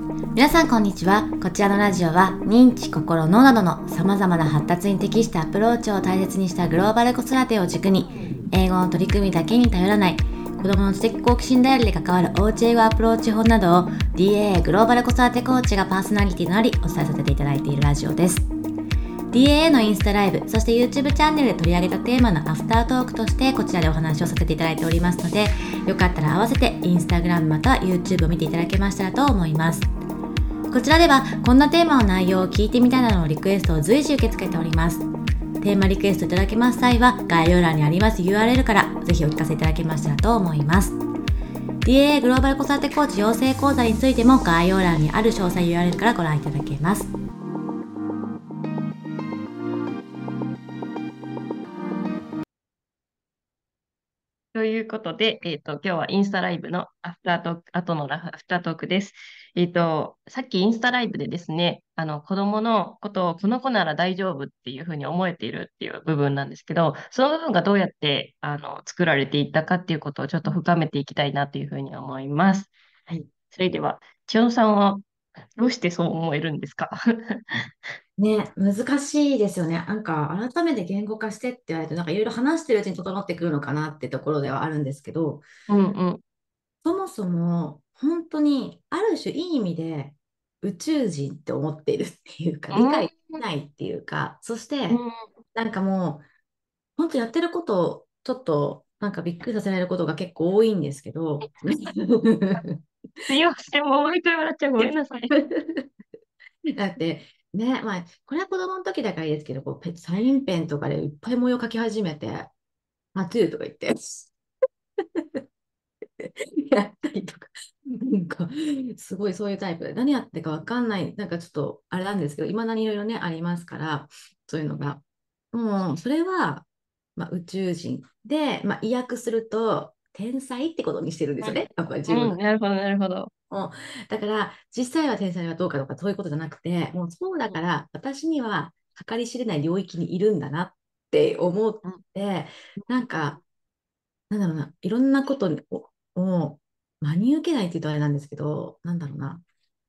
皆さんこんにちは。こちらのラジオは認知心脳などのさまざまな発達に適したアプローチを大切にしたグローバル子育てを軸に英語の取り組みだけに頼らない子どもの知的好奇心ダイヤルで関わるおうち英語アプローチ法などを DAA グローバル子育てコーチがパーソナリティとなりお伝えさせていただいているラジオです。DAA のインスタライブ、そして YouTube チャンネルで取り上げたテーマのアフタートークとしてこちらでお話をさせていただいておりますので、よかったら合わせて Instagram または YouTube を見ていただけましたらと思います。こちらではこんなテーマの内容を聞いてみたいなどのリクエストを随時受け付けております。テーマリクエストいただけます際は概要欄にあります URL からぜひお聞かせいただけましたらと思います。DAA グローバル子育てコーチ養成講座についても概要欄にある詳細 URL からご覧いただけます。いうことで、えっ、ー、と、今日はインスタライブのアフタートーク、後のアフタートークです。えっ、ー、と、さっきインスタライブでですね、あの、子供のことをこの子なら大丈夫っていうふうに思えているっていう部分なんですけど、その部分がどうやって、あの、作られていったかっていうことをちょっと深めていきたいなというふうに思います。はい。それでは、千代さんはどうしてそう思えるんですか？ね、難しいですよね。なんか、改めて言語化してって言われると、なんかいろいろ話してるうちに整ってくるのかなってところではあるんですけど、うんうん。そもそも、本当に、ある種いい意味で、宇宙人って思っているっていうか、理解できないっていうか、そして、なんかもう、本当やってることを、ちょっと、なんかびっくりさせられることが結構多いんですけど、すいません、もう毎回笑っちゃう。ごめんなさい。だって、ね、まあ、これは子供の時だからいいですけど、こうサインペンとかでいっぱい模様描き始めて、タトゥーとか言って、やったりとか、なんか、すごいそういうタイプで、何やってかわかんない、なんかちょっとあれなんですけど、いまだにいろいろね、ありますから、そういうのが。もう、それは、まあ、宇宙人で、まあ、意訳すると、天才ってことにしてるんですよね。うん、自分、うん、なるほど、なるほど。もうだから実際は天才はどうかとかそういうことじゃなくてもうそうだから私には計り知れない領域にいるんだなって思って、なんかなんだろうないろんなことをを真に受けないって言うとあれなんですけどなんだろうな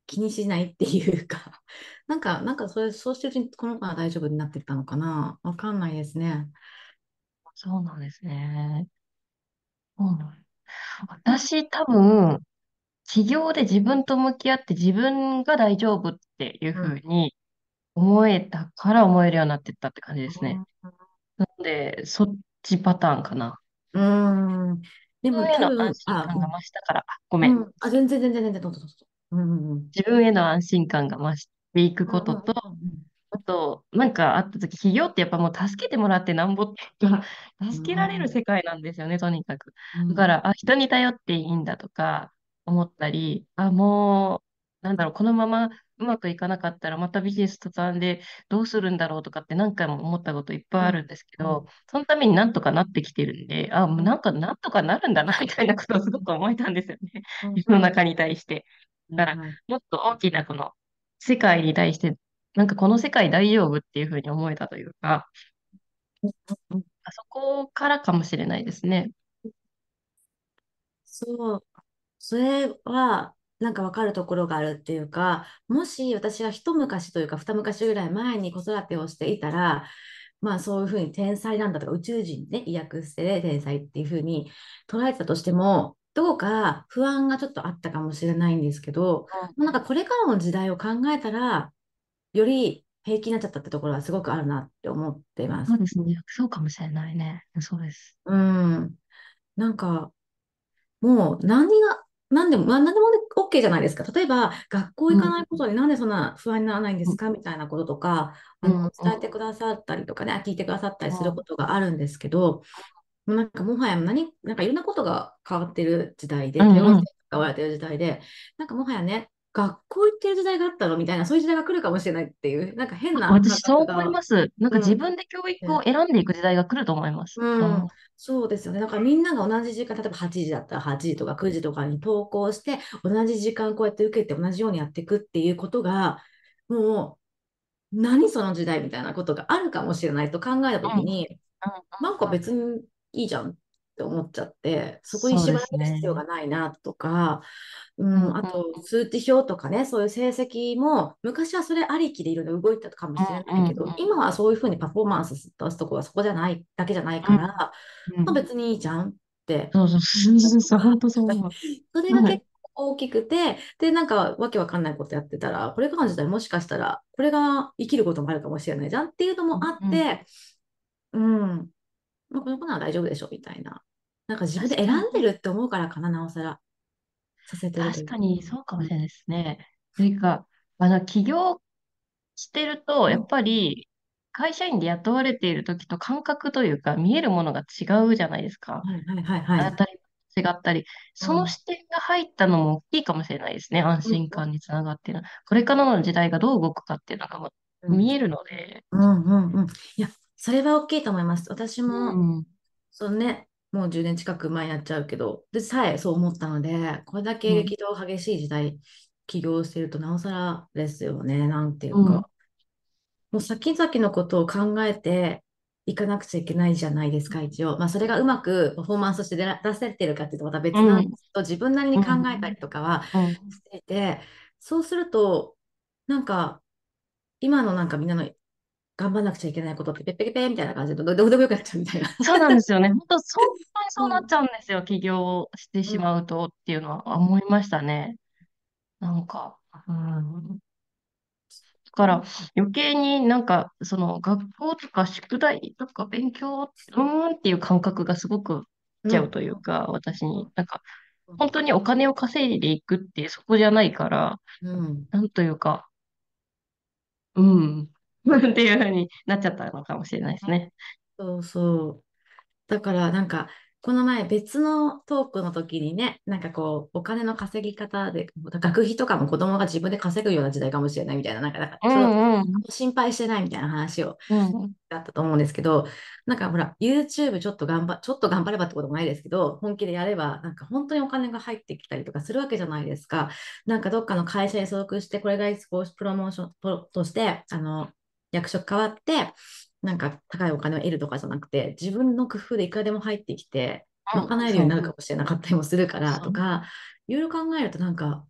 気にしないっていうか なんかなんかそれそうしてるうちにこの子は大丈夫になってったのかなわかんないですね。そうなんですね。うん、私多分起業で自分と向き合って自分が大丈夫っていうふうに思えたから思えるようになってったって感じですね。なので、そっちパターンかな。うん。でも自分への安心感が増したから、ごめん。うん、あ、全然全然全然、どうぞどうぞ。うん、自分への安心感が増していくことと、あと、なんかあった時、企業ってやっぱもう助けてもらってなんぼってか、助けられる世界なんですよね、とにかく。だから、あ、人に頼っていいんだとか、思ったり、あ、もう、なんだろう、このままうまくいかなかったらまたビジネス途端でどうするんだろうとかって何回も思ったこといっぱいあるんですけど、そのためになんとかなってきてるんで、あ、もうなんかなんとかなるんだな、みたいなことをすごく思えたんですよね。世の中に対して。だから、もっと大きなこの世界に対して、なんかこの世界大丈夫っていうふうに思えたというか、あそこからかもしれないですね。そうそれは、なんかわかるところがあるっていうか、もし私が一昔というか二昔ぐらい前に子育てをしていたら、まあそういうふうに天才なんだとか宇宙人ね、医訳して天才っていうふうに捉えてたとしても、どうか不安がちょっとあったかもしれないんですけど、うん、なんかこれからの時代を考えたら、より平気になっちゃったってところはすごくあるなって思ってます。そうですね。そうかもしれないね。そうです。うん。なんか、もう何が、何でも、まあ、何でも OK じゃないですか。例えば、学校行かないことになんでそんな不安にならないんですか、みたいなこととか、あの伝えてくださったりとかね、聞いてくださったりすることがあるんですけど、もうなんかもはや何、なんかいろんなことが変わってる時代で、多様性が変わってる時代で、なんかもはやね、学校行ってる時代があったのみたいな、そういう時代が来るかもしれないっていう、なんか変な。私、そう思います。なんか自分で教育を選んでいく時代が来ると思います。うん、うん、そうですよね。だからみんなが同じ時間、例えば8時だったら8時とか9時とかに投稿して、同じ時間こうやって受けて同じようにやっていくっていうことが、もう、何その時代みたいなことがあるかもしれないと考えたときに、うん、なん。か別にいいじゃん。っって思っちゃって、そこに縛ら。れる必要がないなとか、ううんん、あと通知表とかね、そういう成績も昔はそれありきでいろいろ動いてたかもしれないけど、うんうん。今はそういうふうにパフォーマンス出すとこはそこじゃないだけじゃないうんから、うん。うんまあ、別にいいじゃんって。そうそうそう それが結はい。構大きくて、で、なんかわけわかんないことやってたら、これからの時代もしかしたら、これが生きることもあるかもしれないじゃんっていうのもあうんうん、って、うん、まあ、この子なら大丈夫でしょみたいな。なんか自分で選んでるって思うからかな、なおさらさせてるというか。確かにそうかもしれないですね。というか、あの、起業してると、やっぱり、会社員で雇われている時と感覚というか、見えるものが違うじゃないですか。はいはいはいはい。違ったり、そのうん。視点が入ったのも大きいかもしれないですね。安うん心感につながっている。これからの時代がどう動くかっていうのがもうん。う見えるので、うんうんうん。いや、それは大きいと思います。私うも、ん、そうね、もう10年近く前やっちゃうけど、でさえそう思ったので、これだけうん、激動激しい時代、起業してるとなおさらですよね、なんていううん、か。もう先々のことを考えていかなくちゃいけないじゃないですか、一応。まあ、それがうまくパフォーマンスとして出出せてるかっていうとまた別なんでうん、すけど、自分なりにう考えたりん、とかはうん。していて、そうすると、なんか、今のなんかみんなの頑張んなくちゃいけないことって、ペッペペペみたいな感じで、どどうでもよくなっちゃうみたいな。そうなんですよね。本当、本当にうん、そうなっちゃうんですよ。起業してしうん、まうとっていうのは思いましたね。なんか、うん。だから余計になんか、その学校とか宿題とか勉強、うーんっていう感覚がすごくちゃうというか、私に、なんか、本当にお金を稼いでいくってそこじゃないから、うん。なんというか、うん。っていうふうになっちゃったのかもしれないですね。そうそう。だからなんか、この前別のトークの時にね、なんかこう、お金の稼ぎ方で、学費とかも子供が自分で稼ぐような時代かもしれないみたいな、なんか、なんかうそのんうん。心配してないみたいな話をうん。だったと思うんですけど、なんかほら、YouTube ちょっと頑張、ちょっと頑張ればってこともないですけど、本気でやれば、なんか本当にお金が入ってきたりとかするわけじゃないですか。なんかどっかの会社に所属して、これがこうプロモーションととして、あの、役職変わって、なんか高いお金を得るとかじゃなくて、自分の工夫でいくらでも入ってきて、賄えるようになるか。もしれなかったりもするから。とか、いろいろ考えるとなんか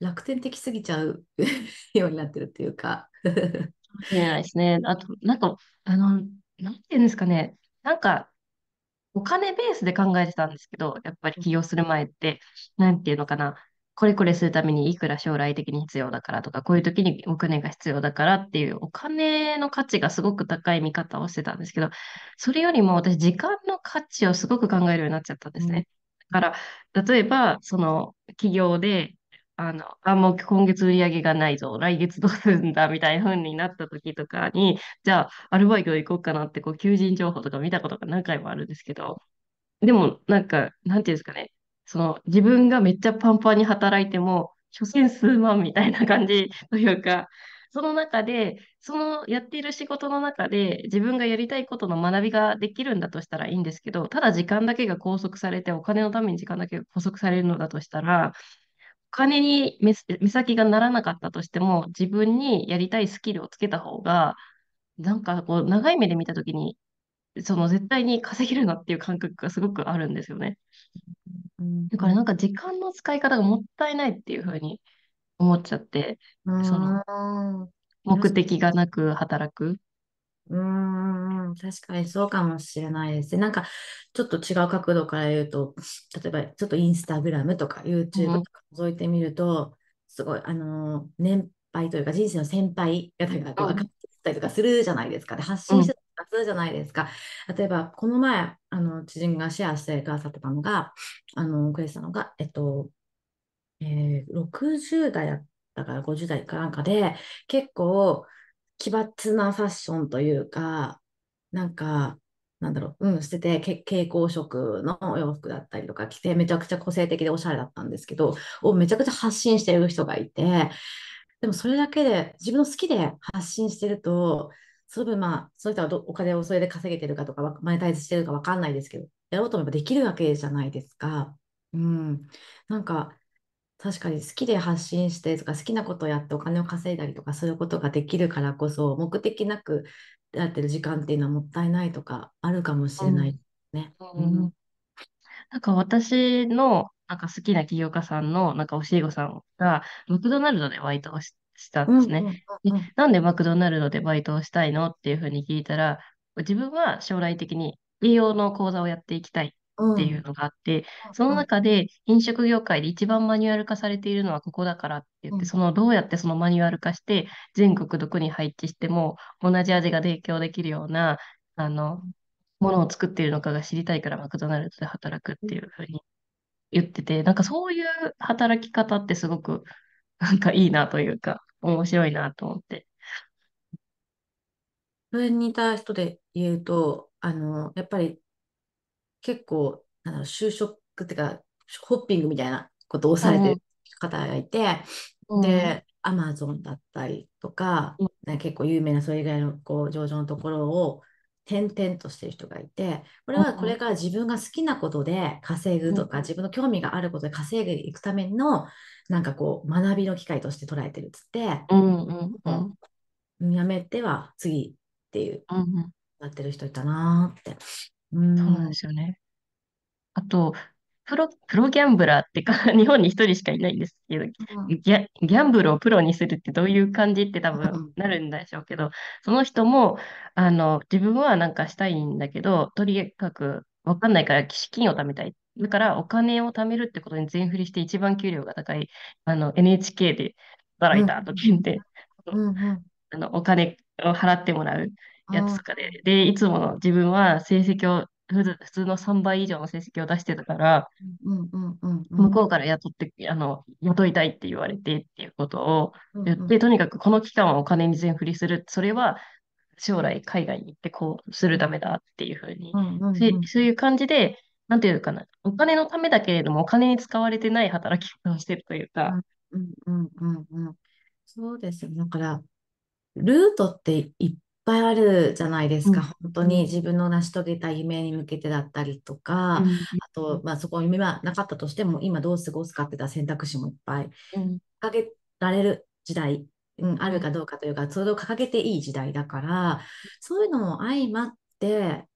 楽天的すぎちゃう ようになってるっていうか。かもしれないですね。あと、なんか、あの、なんていうんですかね。なんか、お金ベースで考えてたんですけど、やっぱり起業する前って、なんていうのかな。これこれするためにいくら将来的に必要だからとか、こういう時にお金が必要だからっていうお金の価値がすごく高い見方をしてたんですけど、それよりも私時間の価値をすごく考えるようになっちゃったんですね。だから、例えば、その企業で、あの、あ、もう今月売り上げがないぞ、来月どうするんだみたいな風になった時とかに、じゃあ、アルバイト行こうかなって、こう、求人情報とか見たことが何回もあるんですけど、でも、なんか、なんていうんですかね、その、自分がめっちゃパンパンに働いても、所詮数万みたいな感じというか、その中で、そのやっている仕事の中で、自分がやりたいことの学びができるんだとしたらいいんですけど、ただ時間だけが拘束されて、お金のために時間だけが拘束されるのだとしたら、お金に目、先がならなかったとしても、自分にやりたいスキルをつけた方が、なんかこう、長い目で見たときに、その絶対に稼げるなっていう感覚がすごくあるんですよね。だからなんか時間の使い方がもったいないっていうふうに思っちゃって、うその目的がなく働く。ーん、確かにそうかもしれないですね。なんか、ちょっと違う角度から言うと、例えば、ちょっとインスタグラムとかう YouTube とん、か覗いてみると、すごい、あのー年配というか人生の先輩方がこう分かっうん、てたりとかするじゃないですか。で、発うん、信してじゃないですか。例えば、この前、あの、知人がシェアしてくださってたのが、あの、くれてたのが、えっと、えー60代だったから50代かなんかで、結構奇抜なファッションというか、なんか、なんだろう、うん、してて、蛍光色のお洋服だったりとか着て、めちゃくちゃ個性的でおしゃれだったんですけど、をめちゃくちゃ発信してる人がいて、でもそれだけで、自分の好きで発信してると、その分まあ、そういったお金をそれで稼げてるかとか、マネタイズしてるかわかんないですけど、やろうと思えばできるわけじゃないですか。うん。なんか、確かに好きで発信してとか好きなことをやってお金を稼いだりとかそういうことができるからこそ目的なくやってる時間っていうのはもったいないとかあるかもしれないうん、ね。ううんん。なんか私のなんか好きな起業家さんのなんか教え子さんがマクドナルドでバイトをし、したんうんですね。うんで、うんなんでマクドナルドでバイトをしたいのっていうふうに聞いたら、自分は将来的に栄養の講座をやっていきたいっていううん。のがあって、そのうん中で飲食業界で一番マニュアル化されているのはここだからって言って、うん。そのどうやってそのマニュアル化して全国どこに配置しても同じ味が提供できるような、あの、ものを作っているのかが知りたいからマクドナルドで働くっていうふうに言ってて、なんかそういう働き方ってすごくなんかいいなというか、面白いなと思って。それに似た人で言うと、あの、やっぱり結構、あの、就職っていうか、ホッピングみたいなことをされてるうん、方がいて、うん、で、アマゾンだったりとか、ね結構有名なそれ以外のこう上場のところを転々としてる人がいて、これはこれから自分が好きなことで稼ぐうん、とか、自分の興味があることで稼いでいくための、なんかこう、学びの機会として捉えてるっつって、うん、うん、うん、やめては次っていう、うん、なってる人いたなーって。うそうなんん。うん。ですよね。あと、プロ、プロギャンブラーってか、日本に一人しかいないんですけど、ギャ、ギャンブルをプロにするってどういう感じって多分なるんでしょうけど、その人も、あの、自分はなんかしたいんだけど、とにかくわかんないから資金を貯めたい。だからお金を貯めるってことに全振りして一番給料が高い、あの、NHK で働うん。いたと言って、うん。うん。あの、お金を払ってもらうやつうん。とかで、で、いつもの自分は成績を、普通普通の3倍以上の成績を出してたから、うん。うん。うん。うん。向こうから雇って、あの、雇いたいって言われてっていうことをうん。言って、とにかくこの期間はお金に全振りする。それは将来海外に行ってこうするためだっていうふうに、うん。うん。せうん。そういう感じで、なんていうかな、お金のためだけれどもお金に使われてない働き方をしてるというか、うん。うん。うん。うんうんそうですよ。だから、ルートっていっぱいあるじゃないですか。うん、本当うん、に自分の成し遂げた夢に向けてだったりとか、うん、あと、まあ、そこに夢はなかったとしても、今どう過ごすかっていった選択肢もいっぱいうん、掲げられる時代、うん、あうん、るかどうかというか、それを掲げていい時代だから、そういうのも相まって、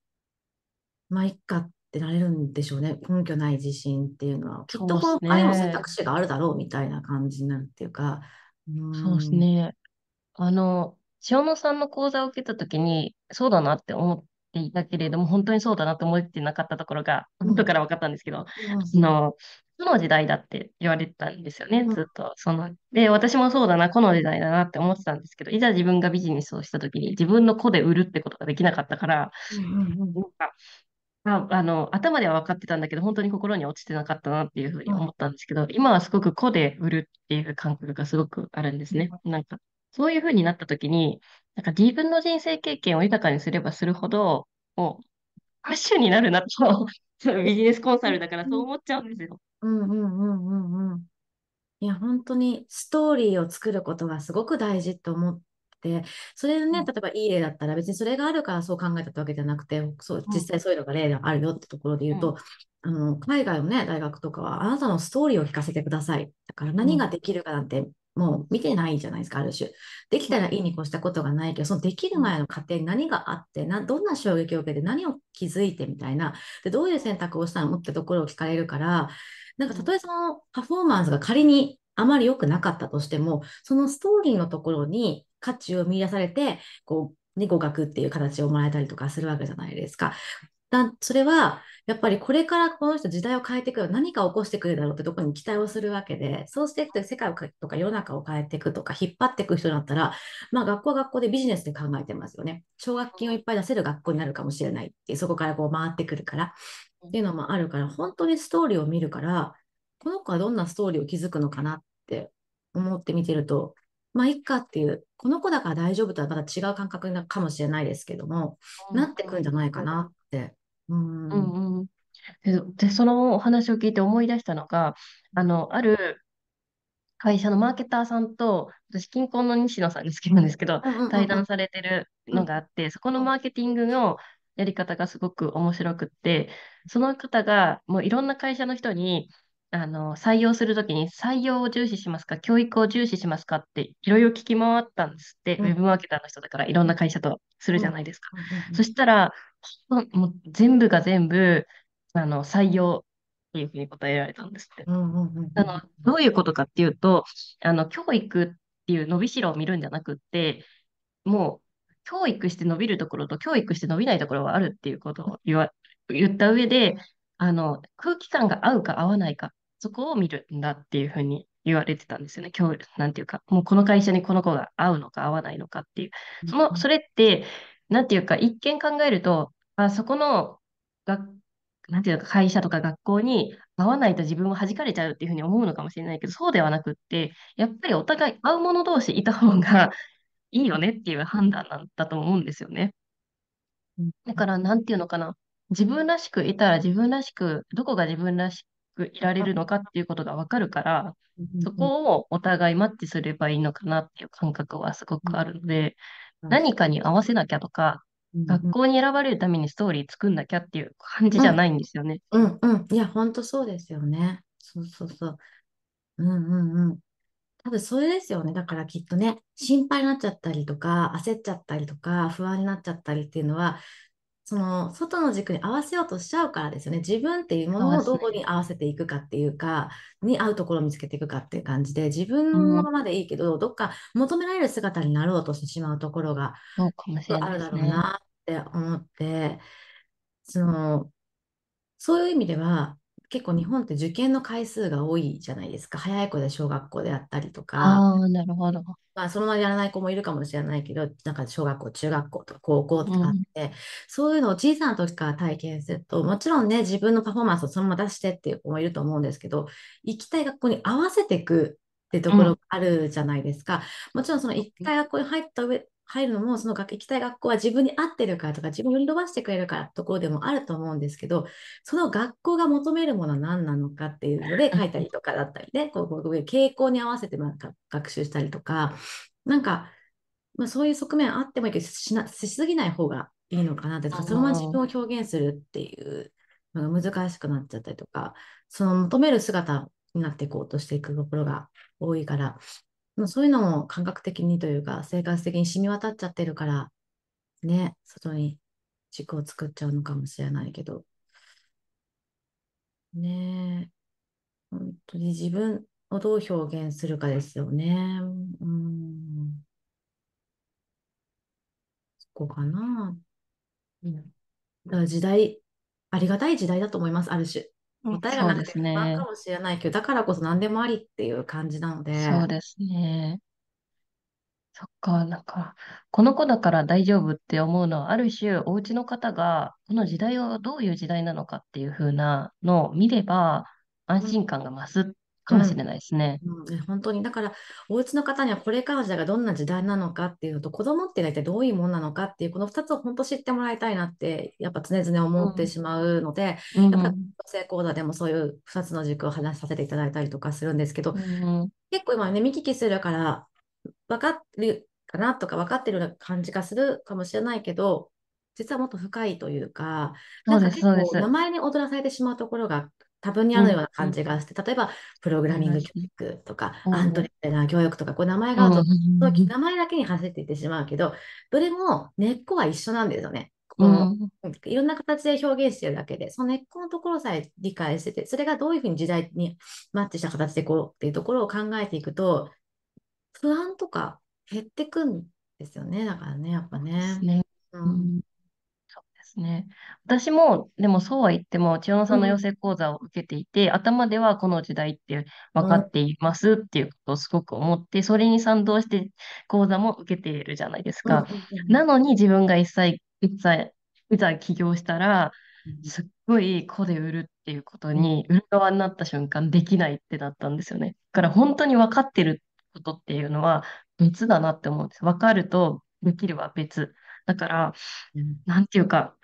まあ、いっかってなれるんでしょうね。根拠ない自信っていうのは。きっとそうです他にも選ね。択肢があるだろうみたいな感じになるっていうか、そうですん。ね。あの、塩野さんの講座を受けたときに、そうだなって思っていたけれども、本当にそうだなって思ってなかったところが、うん。後から分かったんですけど、あうん。の、負の時代だって言われてたんですよね、うん。ずっと。その、で、私もそうだな、この時代だなって思ってたんですけど、いざ自分がビジネスをしたときに、自分の子で売るってことができなかったから、あ、あの、頭では分かってたんだけど、本当に心に落ちてなかったなっていうふうに思ったんですけど、今はすごく個で売るっていう感覚がすごくあるんですね。なんか、そういうふうになった時に、なんか自分の人生経験を豊かにすればするほど、もう、ハッシュになるなと、ビジネスコンサルだからそう思っちゃうんですよ。うんうんうんうんうん。いや、本当にストーリーを作ることがすごく大事と思って、それでね、うん、例えばいい例だったら別にそれがあるからそう考えたってわけじゃなくて、そう、うん、実際そういうのが例があるよってところで言うと、あの、海外のね、大学とかはあなたのストーリーを聞かせてください。だからうん、何ができるかなんてもう見てないじゃないですか、ある種。できたらいいに越したことがないけど、そのできる前の過程に何があって、な、どんな衝撃を受けて何を気づいてみたいな、で、どういう選択をしたのってところを聞かれるから、なんかたとえそのパフォーマンスが仮にあまり良くなかったとしても、そのストーリーのところに価値を見出されて、こう、ね、語学っていう形をもらえたりとかするわけじゃないですか。だそれは、やっぱりこれからこの人時代を変えていく何かを起こしてくるだろうってところに期待をするわけで、そうしていくと世界をとか世の中を変えていくとか引っ張っていく人だったら、まあ学校は学校でビジネスで考えてますよね。奨学金をいっぱい出せる学校になるかもしれないっていう、そこからこう回ってくるから。っていうのもあるから、本当にストーリーを見るから、この子はどんなストーリーを築くのかなって思って見てると、まあ、いっかっていう、この子だから大丈夫とはまた違う感覚なかもしれないですけども、うん、なってくんじゃないかなって。うん。うんうん、うん。で、でそのお話を聞いて思い出したのが、あの、ある会社のマーケターさんと、私、近婚の西野さんが好きなんですけど、うんうんうん対談されてるうんのがあって、そこのマーケティングのやり方がすごく面白くって、その方がもういろんな会社の人に、あの、採用するときに採用を重視しますか、教育を重視しますかっていろいろ聞き回ったんですって、うんウェブマーケターの人だからいろんな会社とするうんじゃないですか。うんそしたら、もう全部が全部、あの、採用。っていうふうに答えられたんですって。うんうんうんあの、どういうことかっていうと、あの、教育っていう伸びしろを見るんじゃなくって、もう、教育して伸びるところと教育して伸びないところはあるっていうことを言わ、言った上で、あの、空気感が合うか合わないか、そこを見るんだっていうふうに言われてたんですよね。今日、なんていうか、もうこの会社にこの子が合うのか合わないのかっていう。その、それって、なんていうか、一見考えると、あ、そこのが、なんていうか、会社とか学校に合わないと自分も弾かれちゃうっていうふうに思うのかもしれないけど、そうではなくって、やっぱりお互い合う者同士いた方が いいよねっていう判断なんだと思うんですよね。だから、なんていうのかな。自分らしくいたら自分らしく、どこが自分らしくいられるのかっていうことがわかるから、そこをお互いマッチすればいいのかなっていう感覚はすごくあるので、何かに合わせなきゃとか、学校に選ばれるためにストーリー作んなきゃっていう感じじゃないんですよね。うんうん。いや、ほんとそうですよね。そうそうそう。うんうんうん。多分それですよね。だからきっとね、心配になっちゃったりとか、焦っちゃったりとか、不安になっちゃったりっていうのは、その外の軸に合わせようとしちゃうからですよね。自分っていうものをどこに合わせていくかっていうか、に合うところを見つけていくかっていう感じで、自分のままでいいけど、どっか求められる姿になろうとしてしまうところがあるだろうなって思って、その、そういう意味では、結構日本って受験の回数が多いじゃないですか。早い子で小学校であったりとか。ああ、なるほど。まあ、そのままやらない子もいるかもしれないけど、なんか小学校、中学校とか高校とかあって、うん、そういうのを小さな時から体験すると、もちろんね、自分のパフォーマンスをそのまま出してっていう子もいると思うんですけど、行きたい学校に合わせていくってところがあるじゃないですか。うん、もちろんその行きたい学校に入った上、入るのも、その行きたい学校は自分に合ってるからとか、自分をより伸ばしてくれるからところでもあると思うんですけど、その学校が求めるものは何なのかっていうので書いたりとかだったりね、こうういう傾向に合わせて学習したりとか、なんか、まあ、そういう側面あってもいいけどしな、しすぎない方がいいのかなって、そのまま自分を表現するっていうのが難しくなっちゃったりとか、その求める姿になっていこうとしていくところが多いから、そういうのも感覚的にというか、生活的に染み渡っちゃってるから、ね、外に軸を作っちゃうのかもしれないけど、ねえ、本当に自分をどう表現するかですよね。うん。そこかな。うん。だから時代、ありがたい時代だと思います、ある種。答えがなくて不安かもしれないけど、だからこそ何でもありっていう感じなので。そうですね。そっか、なんか、この子だから大丈夫って思うのは、ある種、お家の方が、この時代はどういう時代なのかっていう風なのを見れば、安心感が増すかもしれないですね。うん、本当に。だから、お家の方にはこれからの時代がどんな時代なのかっていうのと、子供って大体どういうものなのかっていう、この2つを本当知ってもらいたいなって、やっぱ常々思ってしまうので、うん、やっぱ成功講座でもそういう2つの軸を話させていただいたりとかするんですけど、うん、結構今ね、見聞きするから、分かるかなとか分かってる感じがするかもしれないけど、実はもっと深いというか、なんか結構名前に踊らされてしまうところが多分にあるような感じがして、うん、例えば、プログラミング教育とか、うん、アントレーナー教育とか、こう名前があると、うん、名前だけに走っていってしまうけど、どれも根っこは一緒なんですよね。このいろんな形で表現してるだけで、その根っこのところさえ理解してて、それがどういうふうに時代にマッチした形でこうっていうところを考えていくと、不安とか減ってくんですよね。だからね、やっぱね。ねうんですね。私も、でもそうは言っても、千代野さんの養成講座を受けていて、うん、頭ではこの時代って分かっていますっていうことをすごく思って、それに賛同して講座も受けているじゃないですか。うん、なのに自分が一切、一切、いざ起業したら、すっごい子で売るっていうことに、売る側になった瞬間できないってなったんですよね。だから本当に分かってることっていうのは別だなって思うんです。分かるとできるは別。だから、なんていうか、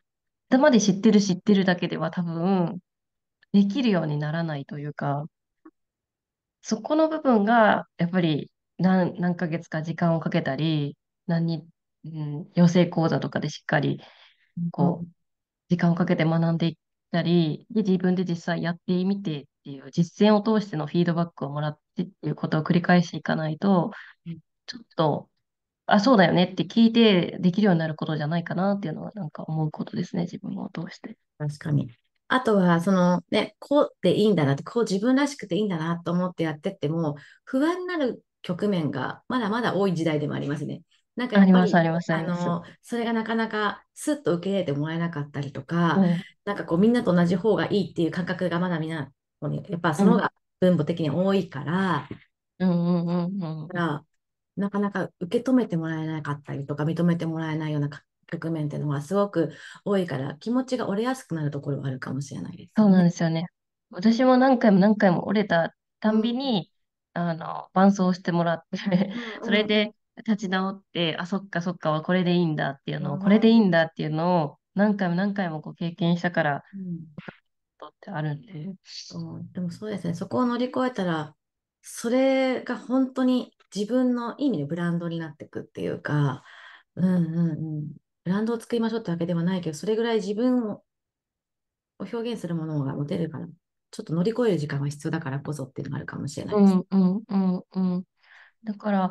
頭で知ってる知ってるだけでは多分、できるようにならないというか、そこの部分が、やっぱり何、何ヶ月か時間をかけたり、何、うん、養成講座とかでしっかり、こう、時間をかけて学んでいったり、で、自分で実際やってみてっていう、実践を通してのフィードバックをもらってっていうことを繰り返していかないと、ちょっとあ、そうだよねって聞いてできるようになることじゃないかなっていうのはなんか思うことですね、自分を通して。確かに。あとは、そのね、こうでいいんだなって、こう自分らしくていいんだなと思ってやってっても、不安になる局面がまだまだ多い時代でもありますね。なんかやあります、あり、ります、あの、それがなかなかスッと受け入れてもらえなかったりとか、うん、なんかこうみんなと同じ方がいいっていう感覚がまだみんな、やっぱうん、その方が分母的に多いから、うん、うん、うん。うんだからなかなか受け止めてもらえなかったりとか、認めてもらえないような局面っていうのはすごく多いから、気持ちが折れやすくなるところはあるかもしれないですそうなん。ですよね。私も何回も何回も折れたたんうん、びに、あの、伴走してもらって それで立ち直って、あ、そっかそっか、これでいいんだっていうのを、これでいいうん、んだっていうのを何回も何回もこう経験したからとってあるんで。そうでもそうですね、そこを乗り越えたら、それが本当に自分の意味でブランドになっていくっていうか、うんうんうん、ブランドを作りましょうってわけではないけど、それぐらい自分を表現するものが持てるから、ちょっと乗り越える時間は必要だからこそっていうのがあるかもしれないです。うんうんうんうん。だから、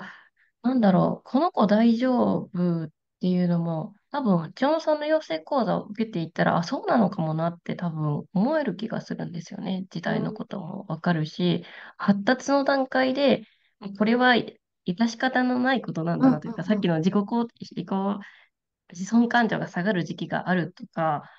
なんだろう、この子大丈夫っていうのも、多分、ジョンさんの養成講座を受けていったら、あ、そうなのかもなって多分思える気がするんですよね。時代のこともわかるし、発達の段階で、これは致し方のないことなんうんだなというか、さうんっきの自己肯自己自尊感情が下がる時期があるとか、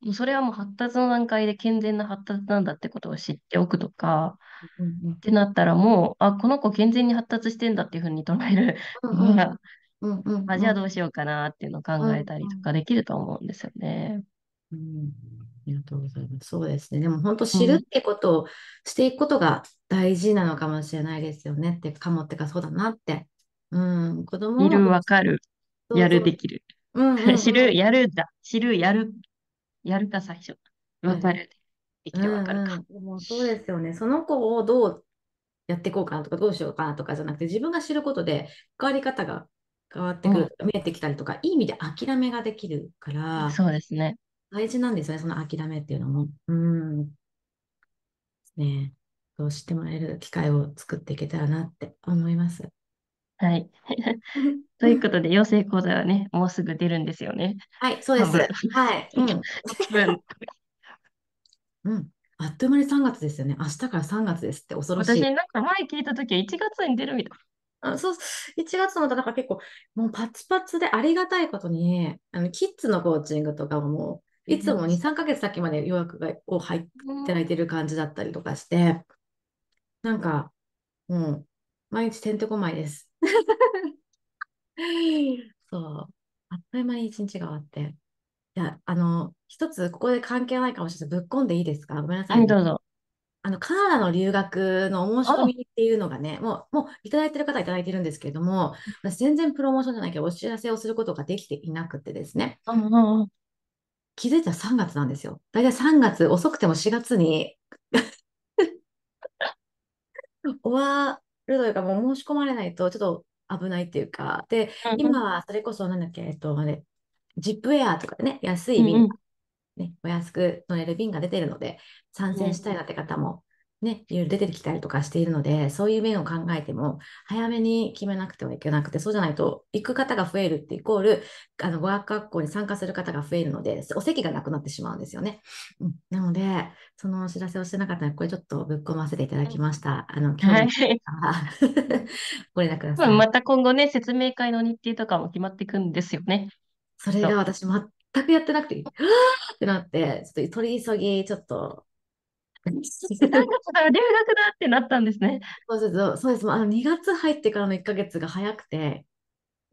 もうそれはもう発達の段階で健全な発達なんだってことを知っておくとか、うんってなったらもう、あ、この子健全に発達してんだっていうふうに捉えるうんうん。のが、うんうん。あ、じゃあどうんうしようかなっていうのを考うんえたりとうんかできると思うんですよね。うん。ありがとうございます。そうですね。でも本当うん。知るってことをしていくことが大事なのかもしれないですよね。ってかもってかそうだなって。うん、子供もいる、わかる、やる、で。きる。うんう知る、んうん。やるだ。知る、やる、やるか最初。わかる。でうきる、わかるか。んうん。でもそうですよね。その子をどうやっていこうかなとか、どうしようかなとかじゃなくて、自分が知ることで変わり方が変わってうん。くる、見えてきたりとか、いい意味で諦めができるから、そうですね。大事なんですよね、その諦めっていうのも。うん。ね。そうしてもらえる機会を作っていけたらなって思います。はい。ということで、養成講座はね、もうすぐ出るんですよね。はい、そうで。す。はい。うん。あっという間に3月ですよね。明日から3月ですって恐ろし私、い。なんか前聞いたときは1月に出るみたいあ、そう、1月のだから結構、もうパツパツでありがたいことに、あの、キッズのコーチングとかももう、いつも2、3ヶ月先まで予約がを入っていただいてる感じだったりとかして、なんか、もう、毎日てんてこまいです。そう。あっという間に一日が終わって。いや、あの、一つ、ここで関係ないかもしれない。ぶっこんでいいですか？ごめんなさはい、いね。どうぞ。あの、カナダの留学のお申し込あ、みっていうのがね、もう、もういただいてる方はいただいてるんですけれども、私全然プロモーションじゃないけど、お知らせをすることができていなくてですね、気づいたら3月なんですよ。だいたい3月、遅くても4月に。終わるというか、もう申し込まれないとちょっと危ないっていうか、で、今はそれこそなんだっけ、えっと、あれ、ジップエアーとかでね、安い便ね、お安く乗れる便が出ているので、参戦したいなって方も、ね、いろいろ出てきたりとかしているので、そういう面を考えても、早めに決めなくてはいけなくて、そうじゃないと、行く方が増えるってイコール、あの語学学校に参加する方が増えるので、お席がなくなってしまうんですよね。うん、なので、そのお知らせをしてなかったので、これちょっとぶっ込ませていただきました。あの、興味はい。のある方は ご連絡ください。また今後ね、説明会の日程とかも決まっていくんですよね。それがと。私全くやってなくて、はぁってなって、ちょっと取り急ぎ、ちょっと3月から留学だってなったんですね。そうです、そうです。あの2月入ってからの1ヶ月が早くて、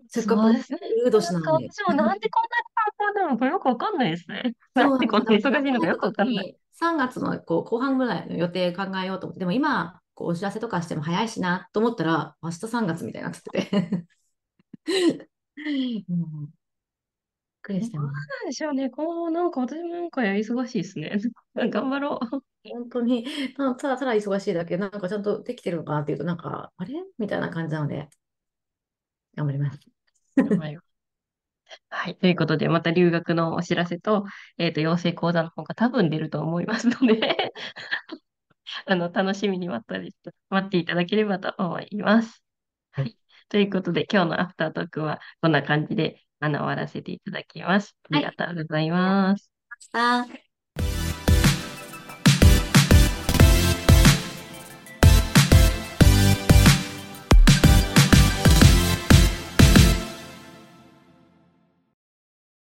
せっかくですね。ウー年なんかなのに。私もなんでこんなに観光なのかよくわかんないですね。なんで。こんな忙しいのかよくわかんない。3月のこう後半ぐらいの予定考えようと思って、でも今、こうお知らせとかしても早いしなと思ったら、明日3月みたいになっててうん、くりどうしてます。なんでしょうね。こう、なんか私もなんか忙しいですね。頑張ろう。本当に、ただただただ忙しいだけ、なんかちゃんとできてるのかなっていうと、なんか、あれ？みたいな感じなので、頑張ります。頑張ります はい。ということで、また留学のお知らせと、えっと、養成講座の方が多分出ると思いますので あの、楽しみに待ったり、待っていただければと思います。はい。はい。ということで、今日のアフタートークはこんな感じで、あの、終わらせていただきます。ありがとうございます。ました。